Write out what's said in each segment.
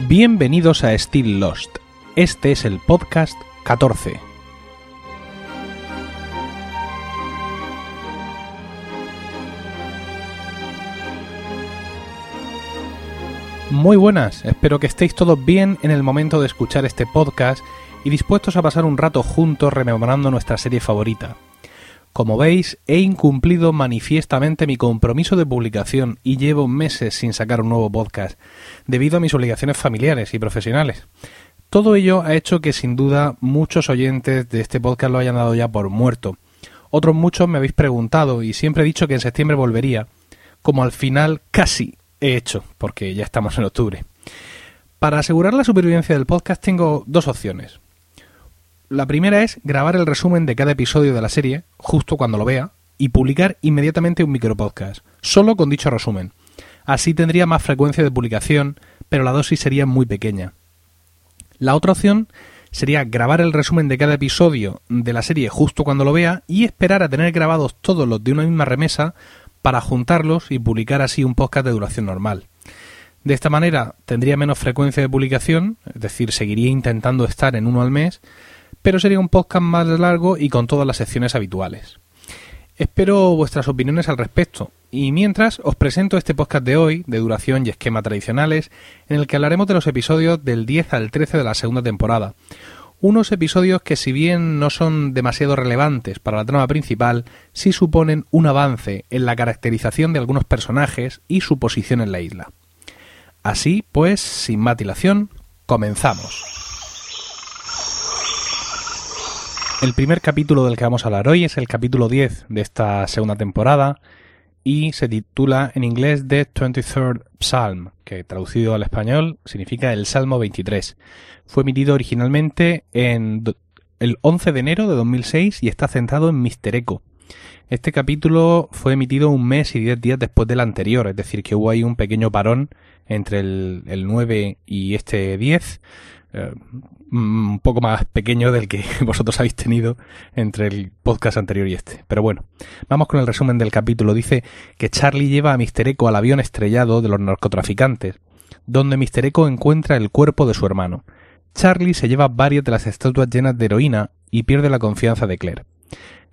Bienvenidos a Still Lost. Este es el podcast 14. Muy buenas, espero que estéis todos bien en el momento de escuchar este podcast y dispuestos a pasar un rato juntos rememorando nuestra serie favorita. Como veis, he incumplido manifiestamente mi compromiso de publicación y llevo meses sin sacar un nuevo podcast, debido a mis obligaciones familiares y profesionales. Todo ello ha hecho que sin duda muchos oyentes de este podcast lo hayan dado ya por muerto. Otros muchos me habéis preguntado y siempre he dicho que en septiembre volvería, como al final casi he hecho, porque ya estamos en octubre. Para asegurar la supervivencia del podcast tengo dos opciones. La primera es grabar el resumen de cada episodio de la serie, justo cuando lo vea, y publicar inmediatamente un micropodcast, solo con dicho resumen. Así tendría más frecuencia de publicación, pero la dosis sería muy pequeña. La otra opción sería grabar el resumen de cada episodio de la serie justo cuando lo vea y esperar a tener grabados todos los de una misma remesa para juntarlos y publicar así un podcast de duración normal. De esta manera tendría menos frecuencia de publicación, es decir, seguiría intentando estar en uno al mes, pero sería un podcast más largo y con todas las secciones habituales. Espero vuestras opiniones al respecto, y mientras os presento este podcast de hoy, de duración y esquema tradicionales, en el que hablaremos de los episodios del 10 al 13 de la segunda temporada. Unos episodios que si bien no son demasiado relevantes para la trama principal, sí suponen un avance en la caracterización de algunos personajes y su posición en la isla. Así pues, sin matilación, comenzamos. El primer capítulo del que vamos a hablar hoy es el capítulo 10 de esta segunda temporada y se titula en inglés The 23rd Psalm, que traducido al español significa el Salmo 23. Fue emitido originalmente en el 11 de enero de 2006 y está centrado en Mister Echo. Este capítulo fue emitido un mes y diez días después del anterior, es decir, que hubo ahí un pequeño parón entre el, el 9 y este 10, eh, un poco más pequeño del que vosotros habéis tenido entre el podcast anterior y este. Pero bueno, vamos con el resumen del capítulo. Dice que Charlie lleva a Mister Echo al avión estrellado de los narcotraficantes, donde Mister Echo encuentra el cuerpo de su hermano. Charlie se lleva varias de las estatuas llenas de heroína y pierde la confianza de Claire.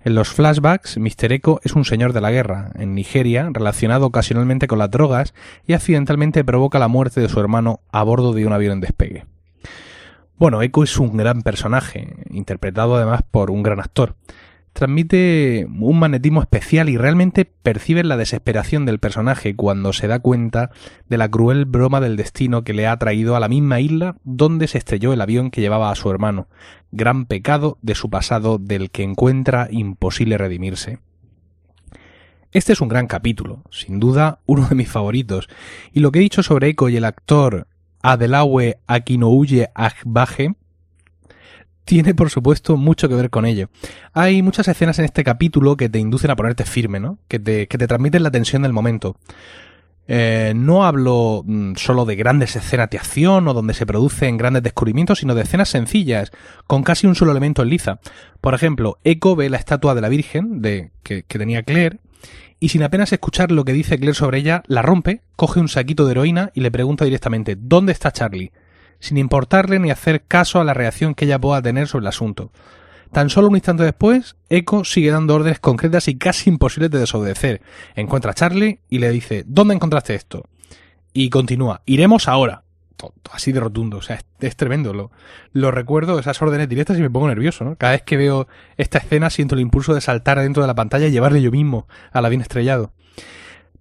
En los flashbacks, Mister Echo es un señor de la guerra, en Nigeria, relacionado ocasionalmente con las drogas, y accidentalmente provoca la muerte de su hermano a bordo de un avión en despegue. Bueno, Echo es un gran personaje, interpretado además por un gran actor. Transmite un magnetismo especial y realmente percibe la desesperación del personaje cuando se da cuenta de la cruel broma del destino que le ha traído a la misma isla donde se estrelló el avión que llevaba a su hermano, gran pecado de su pasado del que encuentra imposible redimirse. Este es un gran capítulo, sin duda uno de mis favoritos, y lo que he dicho sobre Echo y el actor Adelawe Akinouye Agbaje tiene por supuesto mucho que ver con ello. Hay muchas escenas en este capítulo que te inducen a ponerte firme, ¿no? Que te, que te transmiten la tensión del momento. Eh, no hablo mm, solo de grandes escenas de acción o donde se producen grandes descubrimientos, sino de escenas sencillas, con casi un solo elemento en liza. Por ejemplo, Echo ve la estatua de la Virgen de, que, que tenía Claire y sin apenas escuchar lo que dice Claire sobre ella, la rompe, coge un saquito de heroína y le pregunta directamente ¿Dónde está Charlie? sin importarle ni hacer caso a la reacción que ella pueda tener sobre el asunto. Tan solo un instante después, Echo sigue dando órdenes concretas y casi imposibles de desobedecer. Encuentra a Charlie y le dice ¿Dónde encontraste esto? Y continúa Iremos ahora así de rotundo, o sea, es, tremendo. Lo, recuerdo, esas órdenes directas y me pongo nervioso, ¿no? Cada vez que veo esta escena siento el impulso de saltar dentro de la pantalla y llevarle yo mismo al avión estrellado.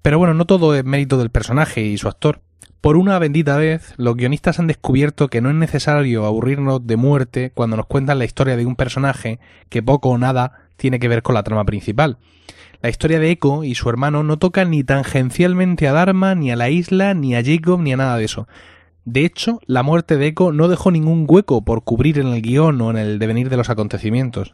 Pero bueno, no todo es mérito del personaje y su actor. Por una bendita vez, los guionistas han descubierto que no es necesario aburrirnos de muerte cuando nos cuentan la historia de un personaje que poco o nada tiene que ver con la trama principal. La historia de Echo y su hermano no toca ni tangencialmente a Dharma, ni a la isla, ni a Jacob, ni a nada de eso. De hecho, la muerte de Echo no dejó ningún hueco por cubrir en el guion o en el devenir de los acontecimientos.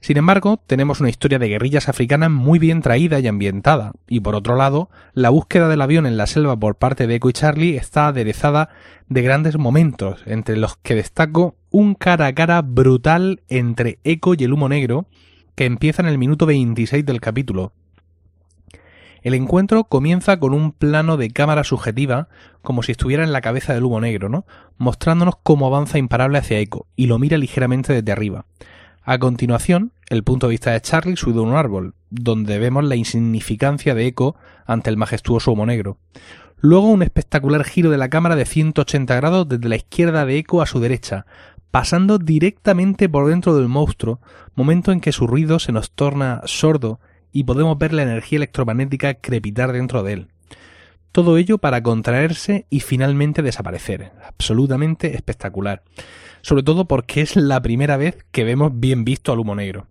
Sin embargo, tenemos una historia de guerrillas africanas muy bien traída y ambientada, y por otro lado, la búsqueda del avión en la selva por parte de Echo y Charlie está aderezada de grandes momentos, entre los que destaco un cara a cara brutal entre Echo y el humo negro, que empieza en el minuto 26 del capítulo, El encuentro comienza con un plano de cámara subjetiva, como si estuviera en la cabeza del humo negro, ¿no? Mostrándonos cómo avanza imparable hacia Echo, y lo mira ligeramente desde arriba. A continuación, el punto de vista de Charlie subido a un árbol, donde vemos la insignificancia de Echo ante el majestuoso humo negro. Luego un espectacular giro de la cámara de 180 grados desde la izquierda de Echo a su derecha, pasando directamente por dentro del monstruo, momento en que su ruido se nos torna sordo y podemos ver la energía electromagnética crepitar dentro de él. Todo ello para contraerse y finalmente desaparecer. Absolutamente espectacular. Sobre todo porque es la primera vez que vemos bien visto al humo negro.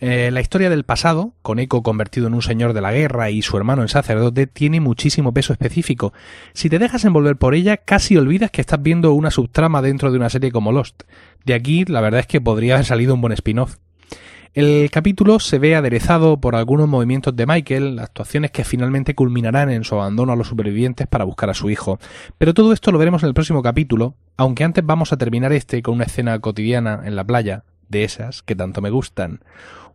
Eh, la historia del pasado, con Eco convertido en un señor de la guerra y su hermano en sacerdote, tiene muchísimo peso específico. Si te dejas envolver por ella, casi olvidas que estás viendo una subtrama dentro de una serie como Lost. De aquí, la verdad es que podría haber salido un buen spin-off. El capítulo se ve aderezado por algunos movimientos de Michael, actuaciones que finalmente culminarán en su abandono a los supervivientes para buscar a su hijo. Pero todo esto lo veremos en el próximo capítulo, aunque antes vamos a terminar este con una escena cotidiana en la playa, de esas que tanto me gustan.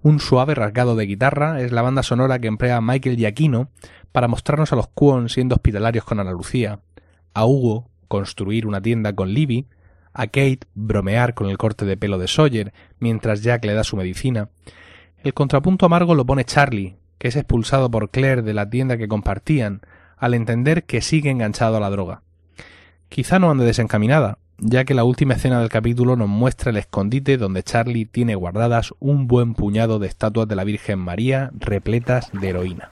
Un suave rasgado de guitarra es la banda sonora que emplea Michael Giacchino para mostrarnos a los Kwon siendo hospitalarios con Ana Lucía, a Hugo construir una tienda con Libby, a Kate bromear con el corte de pelo de Sawyer mientras Jack le da su medicina. El contrapunto amargo lo pone Charlie, que es expulsado por Claire de la tienda que compartían, al entender que sigue enganchado a la droga. Quizá no ande desencaminada, ya que la última escena del capítulo nos muestra el escondite donde Charlie tiene guardadas un buen puñado de estatuas de la Virgen María repletas de heroína.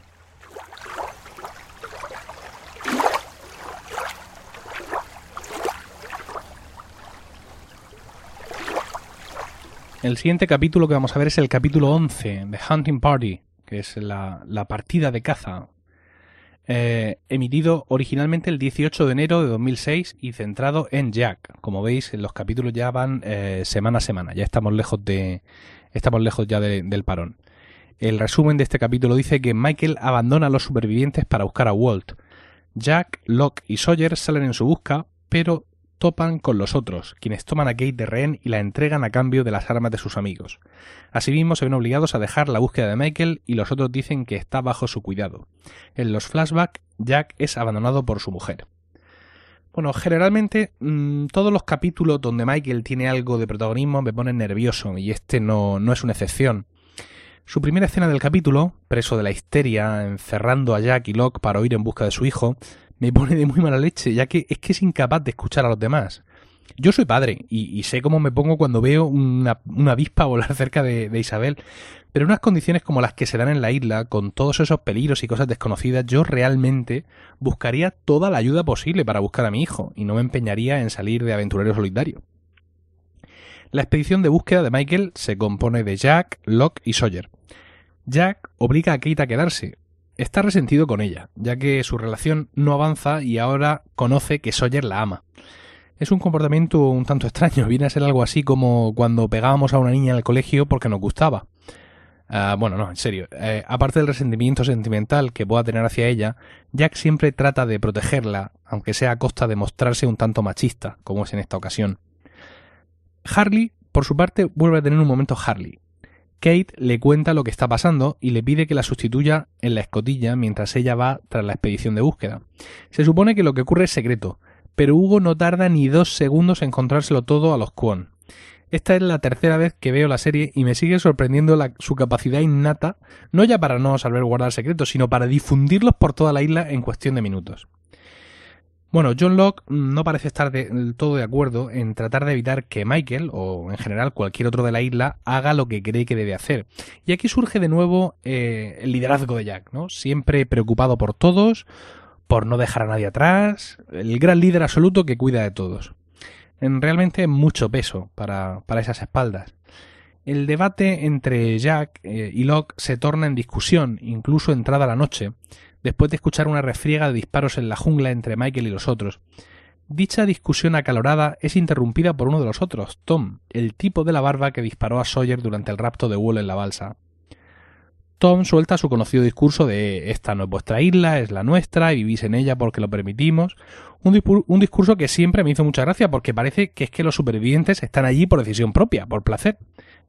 El siguiente capítulo que vamos a ver es el capítulo 11, The Hunting Party, que es la, partida de caza, eh, emitido originalmente el 18 de enero de 2006 y centrado en Jack. Como veis, los capítulos ya van eh, semana a semana, ya estamos lejos de estamos lejos ya del parón. El resumen de este capítulo dice que Michael abandona a los supervivientes para buscar a Walt. Jack, Locke y Sawyer salen en su busca, pero con los otros, quienes toman a Kate de rehén y la entregan a cambio de las armas de sus amigos. Asimismo, se ven obligados a dejar la búsqueda de Michael y los otros dicen que está bajo su cuidado. En los flashbacks, Jack es abandonado por su mujer. Bueno, generalmente mm, todos los capítulos donde Michael tiene algo de protagonismo me ponen nervioso y este no, no es una excepción. Su primera escena del capítulo, preso de la histeria, encerrando a Jack y Locke para huir en busca de su hijo, me pone de muy mala leche, ya que es que es incapaz de escuchar a los demás. Yo soy padre y, sé cómo me pongo cuando veo una, avispa volar cerca de, de, Isabel, pero en unas condiciones como las que se dan en la isla, con todos esos peligros y cosas desconocidas, yo realmente buscaría toda la ayuda posible para buscar a mi hijo y no me empeñaría en salir de aventurero solitario. La expedición de búsqueda de Michael se compone de Jack, Locke y Sawyer. Jack obliga a Kate a quedarse, está resentido con ella, ya que su relación no avanza y ahora conoce que Sawyer la ama. Es un comportamiento un tanto extraño, viene a ser algo así como cuando pegábamos a una niña en el colegio porque nos gustaba. Ah, bueno, no, en serio. Eh, aparte del resentimiento sentimental que pueda tener hacia ella, Jack siempre trata de protegerla, aunque sea a costa de mostrarse un tanto machista, como es en esta ocasión. Harley, por su parte, vuelve a tener un momento Harley, Kate le cuenta lo que está pasando y le pide que la sustituya en la escotilla mientras ella va tras la expedición de búsqueda. Se supone que lo que ocurre es secreto, pero Hugo no tarda ni dos segundos en encontrárselo todo a los Kwon. Esta es la tercera vez que veo la serie y me sigue sorprendiendo su capacidad innata, no ya para no saber guardar secretos, sino para difundirlos por toda la isla en cuestión de minutos. Bueno, John Locke no parece estar del todo de acuerdo en tratar de evitar que Michael, o en general cualquier otro de la isla, haga lo que cree que debe hacer. Y aquí surge de nuevo eh, el liderazgo de Jack, ¿no? Siempre preocupado por todos, por no dejar a nadie atrás, el gran líder absoluto que cuida de todos. En realmente mucho peso para, para esas espaldas. El debate entre Jack eh, y Locke se torna en discusión, incluso entrada la noche, después de escuchar una refriega de disparos en la jungla entre Michael y los otros. Dicha discusión acalorada es interrumpida por uno de los otros, Tom, el tipo de la barba que disparó a Sawyer durante el rapto de Wool en la balsa. Tom suelta su conocido discurso de esta no es vuestra isla, es la nuestra y vivís en ella porque lo permitimos. Un, discurso que siempre me hizo mucha gracia porque parece que es que los supervivientes están allí por decisión propia, por placer,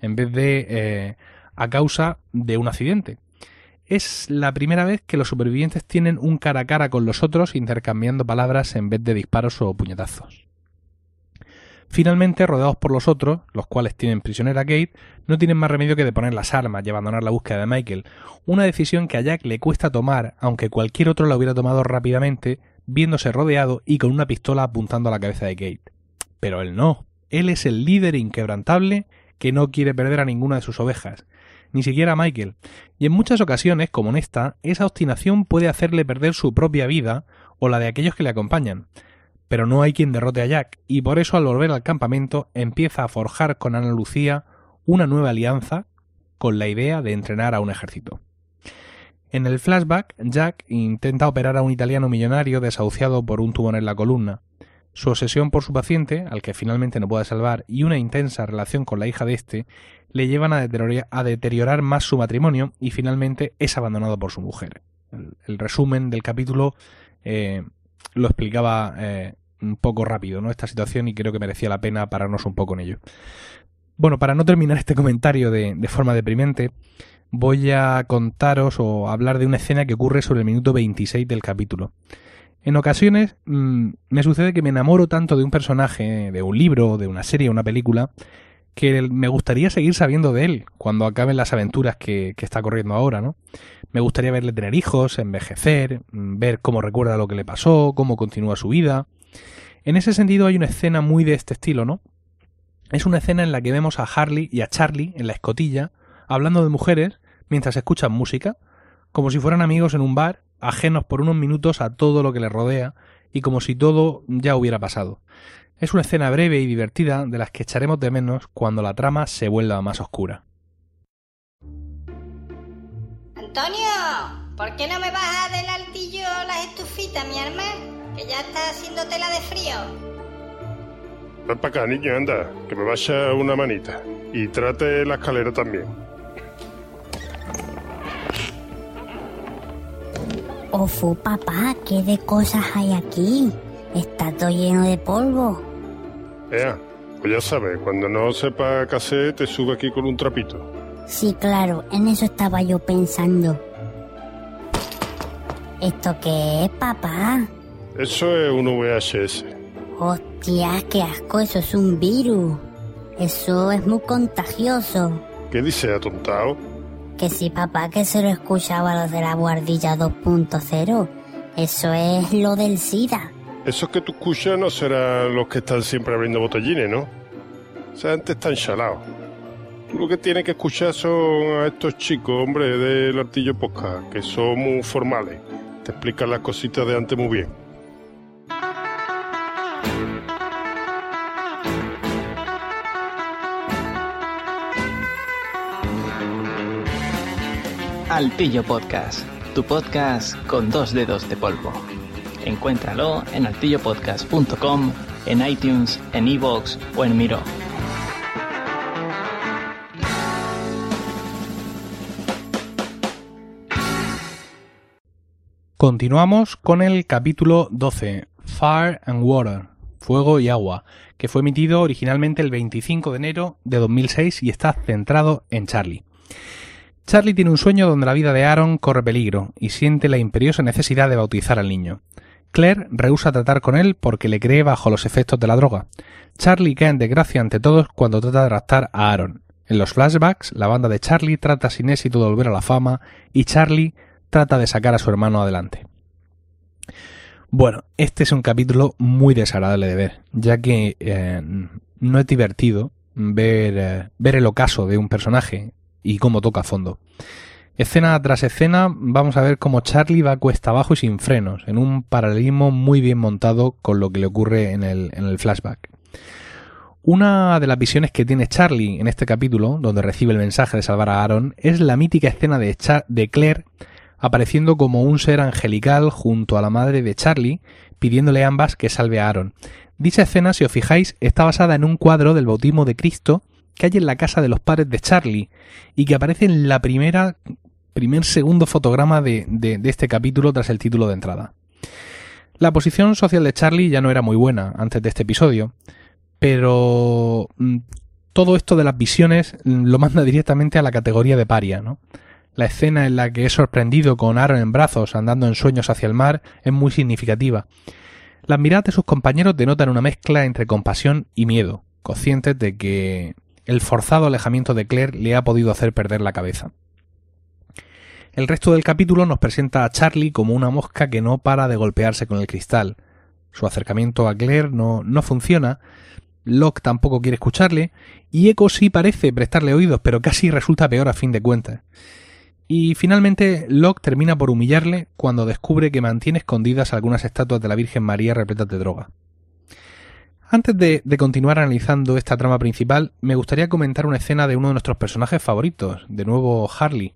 en vez de eh, a causa de un accidente. Es la primera vez que los supervivientes tienen un cara a cara con los otros intercambiando palabras en vez de disparos o puñetazos. Finalmente, rodeados por los otros, los cuales tienen prisionera a Kate, no tienen más remedio que de poner las armas y abandonar la búsqueda de Michael, una decisión que a Jack le cuesta tomar, aunque cualquier otro la hubiera tomado rápidamente, viéndose rodeado y con una pistola apuntando a la cabeza de Kate. Pero él no. Él es el líder inquebrantable que no quiere perder a ninguna de sus ovejas, ni siquiera a Michael. Y en muchas ocasiones, como en esta, esa obstinación puede hacerle perder su propia vida o la de aquellos que le acompañan. Pero no hay quien derrote a Jack, y por eso al volver al campamento empieza a forjar con Ana Lucía una nueva alianza con la idea de entrenar a un ejército. En el flashback, Jack intenta operar a un italiano millonario desahuciado por un tumor en la columna. Su obsesión por su paciente, al que finalmente no puede salvar, y una intensa relación con la hija de este, le llevan a deteriorar, más su matrimonio y finalmente es abandonado por su mujer. El, resumen del capítulo eh, lo explicaba eh, un poco rápido, ¿no? Esta situación y creo que merecía la pena pararnos un poco en ello. Bueno, para no terminar este comentario de, forma deprimente, voy a contaros o hablar de una escena que ocurre sobre el minuto 26 del capítulo. En ocasiones mm, me sucede que me enamoro tanto de un personaje, de un libro, de una serie, una película, que me gustaría seguir sabiendo de él cuando acaben las aventuras que, que, está corriendo ahora, ¿no? Me gustaría verle tener hijos, envejecer, mm, ver cómo recuerda lo que le pasó, cómo continúa su vida. En ese sentido hay una escena muy de este estilo, ¿no? Es una escena en la que vemos a Harley y a Charlie en la escotilla, hablando de mujeres mientras escuchan música, como si fueran amigos en un bar, ajenos por unos minutos a todo lo que les rodea y como si todo ya hubiera pasado. Es una escena breve y divertida de las que echaremos de menos cuando la trama se vuelva más oscura. Antonio, ¿por qué no me bajas del altillo las estufitas, mi hermano? Que ya está haciendo tela de frío. Ven para acá, niño, anda, que me vaya una manita. Y trate la escalera también. Ofu, papá, ¿qué de cosas hay aquí? Está todo lleno de polvo. Ea, pues ya sabes, cuando no sepa qué hacer, te sube aquí con un trapito. Sí, claro, en eso estaba yo pensando. ¿Esto qué es, papá? Eso es un VHS. Hostia, qué asco, eso es un virus. Eso es muy contagioso. ¿Qué dice, atontado? Que sí, papá, que se lo escuchaba lo de la guardilla 2.0. Eso es lo del SIDA. Esos que tú escuchas no serán los que están siempre abriendo botellines, ¿no? O sea, antes están chalados. Tú lo que tienes que escuchar son a estos chicos, hombre, del artillo posca, que son muy formales. Te explican las cositas de antes muy bien. Altillo Podcast, tu podcast con dos dedos de polvo. Encuéntralo en altillopodcast.com, en iTunes, en iVoox o en Miro. Continuamos con el capítulo 12, Fire and Water, Fuego y Agua, que fue emitido originalmente el 25 de enero de 2006 y está centrado en Charlie. Charlie tiene un sueño donde la vida de Aaron corre peligro y siente la imperiosa necesidad de bautizar al niño. Claire rehúsa tratar con él porque le cree bajo los efectos de la droga. Charlie cae en desgracia ante todos cuando trata de raptar a Aaron. En los flashbacks, la banda de Charlie trata sin éxito de volver a la fama y Charlie trata de sacar a su hermano adelante. Bueno, este es un capítulo muy desagradable de ver, ya que eh, no es divertido ver, eh, ver el ocaso de un personaje y cómo toca a fondo. Escena tras escena vamos a ver cómo Charlie va cuesta abajo y sin frenos, en un paralelismo muy bien montado con lo que le ocurre en el, flashback. Una de las visiones que tiene Charlie en este capítulo, donde recibe el mensaje de salvar a Aaron, es la mítica escena de, de Claire apareciendo como un ser angelical junto a la madre de Charlie, pidiéndole a ambas que salve a Aaron. Dicha escena, si os fijáis, está basada en un cuadro del bautismo de Cristo que hay en la casa de los padres de Charlie y que aparece en la primera, primer segundo fotograma de, de, este capítulo tras el título de entrada. La posición social de Charlie ya no era muy buena antes de este episodio, pero mm, todo esto de las visiones lo manda directamente a la categoría de paria, ¿no? La escena en la que es sorprendido con Aaron en brazos andando en sueños hacia el mar es muy significativa. Las miradas de sus compañeros denotan una mezcla entre compasión y miedo, conscientes de que el forzado alejamiento de Claire le ha podido hacer perder la cabeza. El resto del capítulo nos presenta a Charlie como una mosca que no para de golpearse con el cristal. Su acercamiento a Claire no, no funciona, Locke tampoco quiere escucharle, y Echo sí parece prestarle oídos, pero casi resulta peor a fin de cuentas. Y finalmente Locke termina por humillarle cuando descubre que mantiene escondidas algunas estatuas de la Virgen María repletas de droga. Antes de, continuar analizando esta trama principal, me gustaría comentar una escena de uno de nuestros personajes favoritos, de nuevo Harley,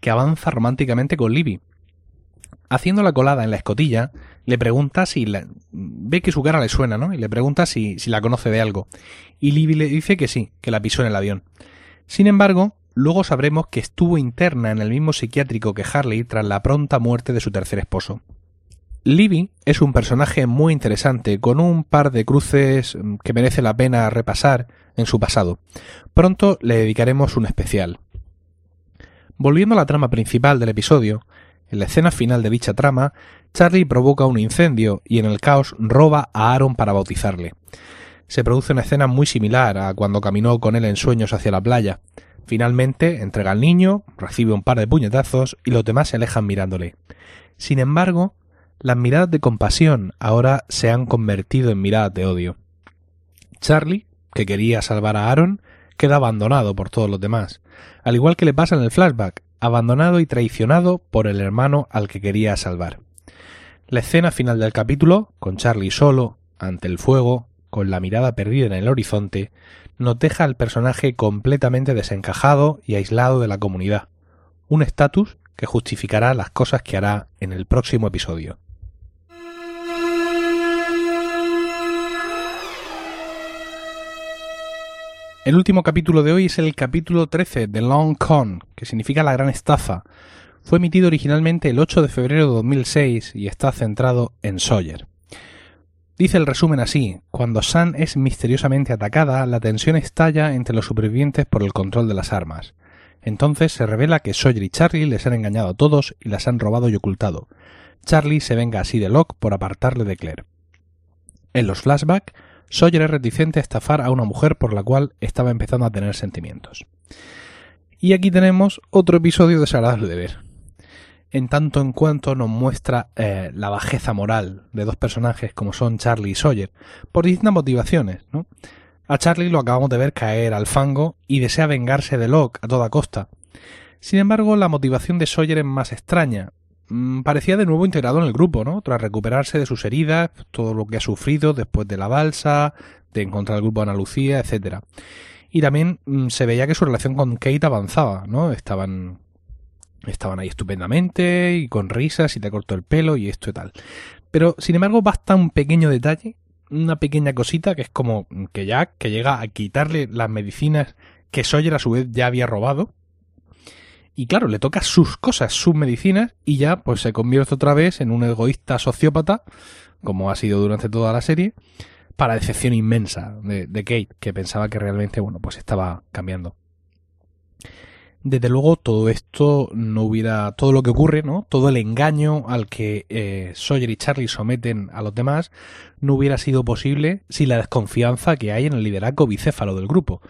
que avanza románticamente con Libby. Haciendo la colada en la escotilla, le pregunta si la... ve que su cara le suena, ¿no? Y le pregunta si, si la conoce de algo. Y Libby le dice que sí, que la pisó en el avión. Sin embargo, luego sabremos que estuvo interna en el mismo psiquiátrico que Harley tras la pronta muerte de su tercer esposo. Libby es un personaje muy interesante, con un par de cruces que merece la pena repasar en su pasado. Pronto le dedicaremos un especial. Volviendo a la trama principal del episodio, en la escena final de dicha trama, Charlie provoca un incendio y en el caos roba a Aaron para bautizarle. Se produce una escena muy similar a cuando caminó con él en sueños hacia la playa. Finalmente entrega al niño, recibe un par de puñetazos y los demás se alejan mirándole. Sin embargo, las miradas de compasión ahora se han convertido en miradas de odio. Charlie, que quería salvar a Aaron, queda abandonado por todos los demás, al igual que le pasa en el flashback, abandonado y traicionado por el hermano al que quería salvar. La escena final del capítulo, con Charlie solo, ante el fuego, con la mirada perdida en el horizonte, nos deja al personaje completamente desencajado y aislado de la comunidad, un estatus que justificará las cosas que hará en el próximo episodio. El último capítulo de hoy es el capítulo 13 de Long Con, que significa la gran estafa. Fue emitido originalmente el 8 de febrero de 2006 y está centrado en Sawyer. Dice el resumen así, cuando San es misteriosamente atacada, la tensión estalla entre los supervivientes por el control de las armas. Entonces se revela que Sawyer y Charlie les han engañado a todos y las han robado y ocultado. Charlie se venga así de Locke por apartarle de Claire. En los flashbacks, Sawyer es reticente a estafar a una mujer por la cual estaba empezando a tener sentimientos. Y aquí tenemos otro episodio desagradable de ver. En tanto en cuanto nos muestra eh, la bajeza moral de dos personajes como son Charlie y Sawyer, por distintas motivaciones, ¿no? A Charlie lo acabamos de ver caer al fango y desea vengarse de Locke a toda costa. Sin embargo, la motivación de Sawyer es más extraña, parecía de nuevo integrado en el grupo, ¿no? Tras recuperarse de sus heridas, todo lo que ha sufrido después de la balsa, de encontrar el grupo de Ana Lucía, etcétera. Y también mm, se veía que su relación con Kate avanzaba, ¿no? Estaban estaban ahí estupendamente y con risas y te cortó el pelo y esto y tal. Pero sin embargo basta un pequeño detalle, una pequeña cosita que es como que Jack que llega a quitarle las medicinas que Sawyer a su vez ya había robado y claro, le toca sus cosas, sus medicinas, y ya pues se convierte otra vez en un egoísta sociópata, como ha sido durante toda la serie, para decepción inmensa de, Kate, que pensaba que realmente, bueno, pues estaba cambiando. Desde luego, todo esto no hubiera, todo lo que ocurre, ¿no? Todo el engaño al que eh, Sawyer y Charlie someten a los demás, no hubiera sido posible sin la desconfianza que hay en el liderazgo bicéfalo del grupo.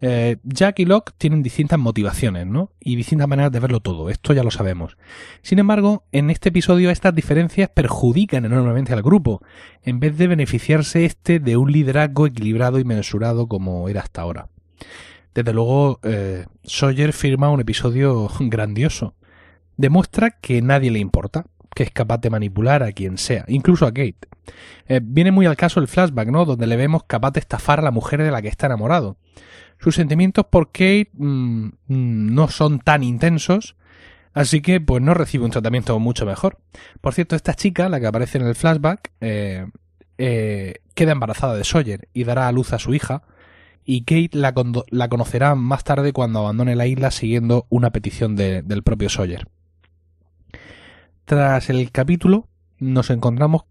Eh, Jack y Locke tienen distintas motivaciones, ¿no? Y distintas maneras de verlo todo, esto ya lo sabemos. Sin embargo, en este episodio estas diferencias perjudican enormemente al grupo, en vez de beneficiarse este de un liderazgo equilibrado y mensurado como era hasta ahora. Desde luego, eh, Sawyer firma un episodio grandioso. Demuestra que nadie le importa, que es capaz de manipular a quien sea, incluso a Kate. Eh, viene muy al caso el flashback, ¿no? Donde le vemos capaz de estafar a la mujer de la que está enamorado. Sus sentimientos por Kate mm, mm, no son tan intensos, así que pues no recibe un tratamiento mucho mejor. Por cierto, esta chica, la que aparece en el flashback, eh, eh, queda embarazada de Sawyer y dará a luz a su hija, y Kate la, la conocerá más tarde cuando abandone la isla siguiendo una petición del propio Sawyer. Tras el capítulo, nos encontramos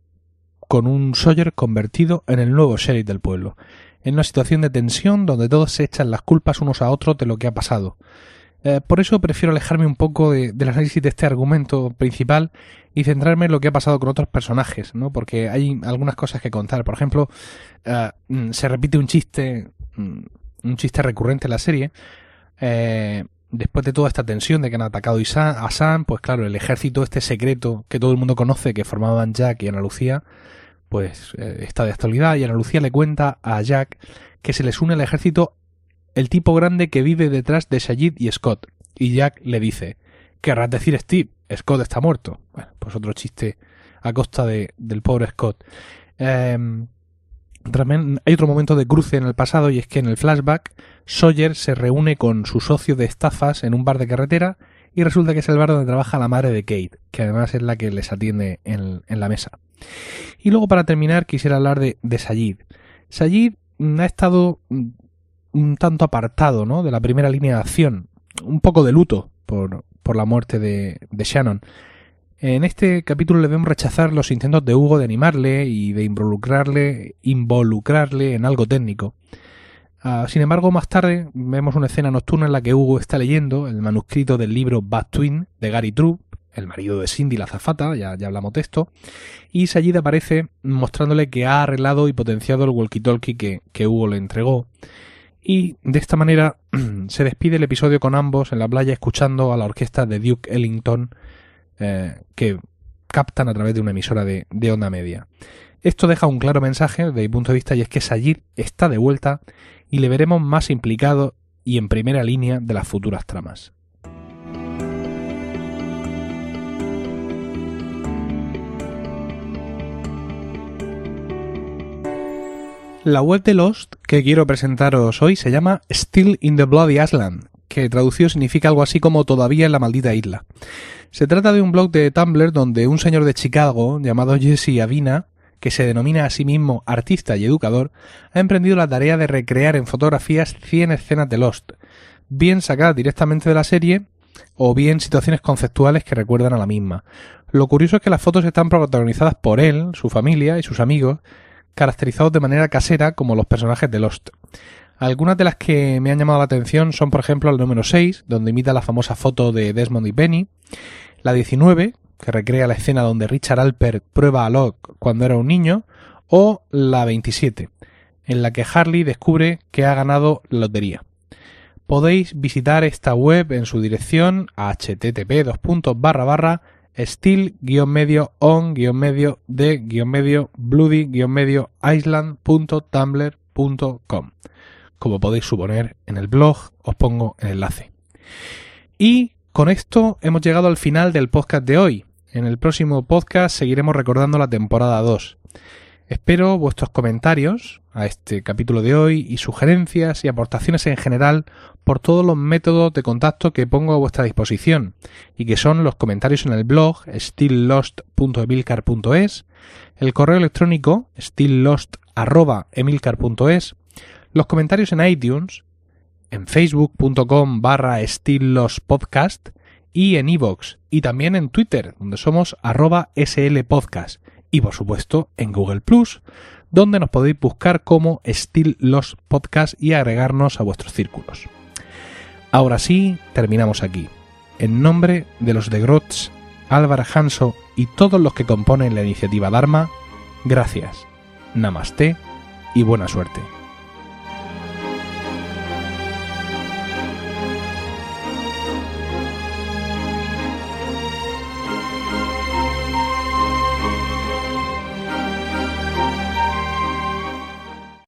con un Sawyer convertido en el nuevo sheriff del pueblo, en una situación de tensión donde todos se echan las culpas unos a otros de lo que ha pasado. Eh, por eso prefiero alejarme un poco de, del análisis de este argumento principal y centrarme en lo que ha pasado con otros personajes, ¿no? Porque hay algunas cosas que contar. Por ejemplo, eh, mm, se repite un chiste, mm, un chiste recurrente en la serie. Eh, después de toda esta tensión de que han atacado a Sam, pues claro, el ejército este secreto que todo el mundo conoce, que formaban Jack y Ana Lucía, pues está de actualidad y Ana Lucía le cuenta a Jack que se les une al ejército el tipo grande que vive detrás de Sayid y Scott. Y Jack le dice, querrás decir Steve, Scott está muerto. Bueno, pues otro chiste a costa de, del pobre Scott. Em, también hay otro momento de cruce en el pasado y es que en el flashback Sawyer se reúne con su socio de estafas en un bar de carretera y resulta que es el bar donde trabaja la madre de Kate, que además es la que les atiende en, la mesa. Y luego para terminar quisiera hablar de, de Sayid. Sayid ha estado un tanto apartado ¿no? de la primera línea de acción, un poco de luto por, por la muerte de, de, Shannon. En este capítulo le vemos rechazar los intentos de Hugo de animarle y de involucrarle, involucrarle en algo técnico. Uh, sin embargo, más tarde vemos una escena nocturna en la que Hugo está leyendo el manuscrito del libro Bad Twin de Gary True, el marido de Cindy la zafata, ya, hablamos de esto, y Sayid aparece mostrándole que ha arreglado y potenciado el walkie-talkie que, Hugo le entregó y de esta manera se despide el episodio con ambos en la playa escuchando a la orquesta de Duke Ellington eh, que captan a través de una emisora de, onda media. Esto deja un claro mensaje desde mi punto de vista y es que Sayid está de vuelta y le veremos más implicado y en primera línea de las futuras tramas. La web de Lost que quiero presentaros hoy se llama Still in the Bloody Island, que traducido significa algo así como todavía en la maldita isla. Se trata de un blog de Tumblr donde un señor de Chicago llamado Jesse Avina, que se denomina a sí mismo artista y educador, ha emprendido la tarea de recrear en fotografías 100 escenas de Lost, bien sacadas directamente de la serie o bien situaciones conceptuales que recuerdan a la misma. Lo curioso es que las fotos están protagonizadas por él, su familia y sus amigos, caracterizados de manera casera como los personajes de Lost. Algunas de las que me han llamado la atención son, por ejemplo, el número 6, donde imita la famosa foto de Desmond y Penny, la 19, que recrea la escena donde Richard Alpert prueba a Locke cuando era un niño, o la 27, en la que Harley descubre que ha ganado la lotería. Podéis visitar esta web en su dirección http still-on-de-bloody-island.tumblr.com. Como podéis suponer, en el blog os pongo el enlace. Y con esto hemos llegado al final del podcast de hoy. En el próximo podcast seguiremos recordando la temporada 2. Espero vuestros comentarios a este capítulo de hoy y sugerencias y aportaciones en general por todos los métodos de contacto que pongo a vuestra disposición y que son los comentarios en el blog stilllost.emilcar.es, el correo electrónico stilllost.emilcar.es, los comentarios en iTunes, en facebook.com barra y en iVoox y también en Twitter donde somos arroba slpodcast y por supuesto en Google Plus, donde nos podéis buscar como Still Los Podcast y agregarnos a vuestros círculos. Ahora sí, terminamos aquí. En nombre de los de Grotz, Álvaro Hanso y todos los que componen la iniciativa Dharma, gracias, namaste y buena suerte.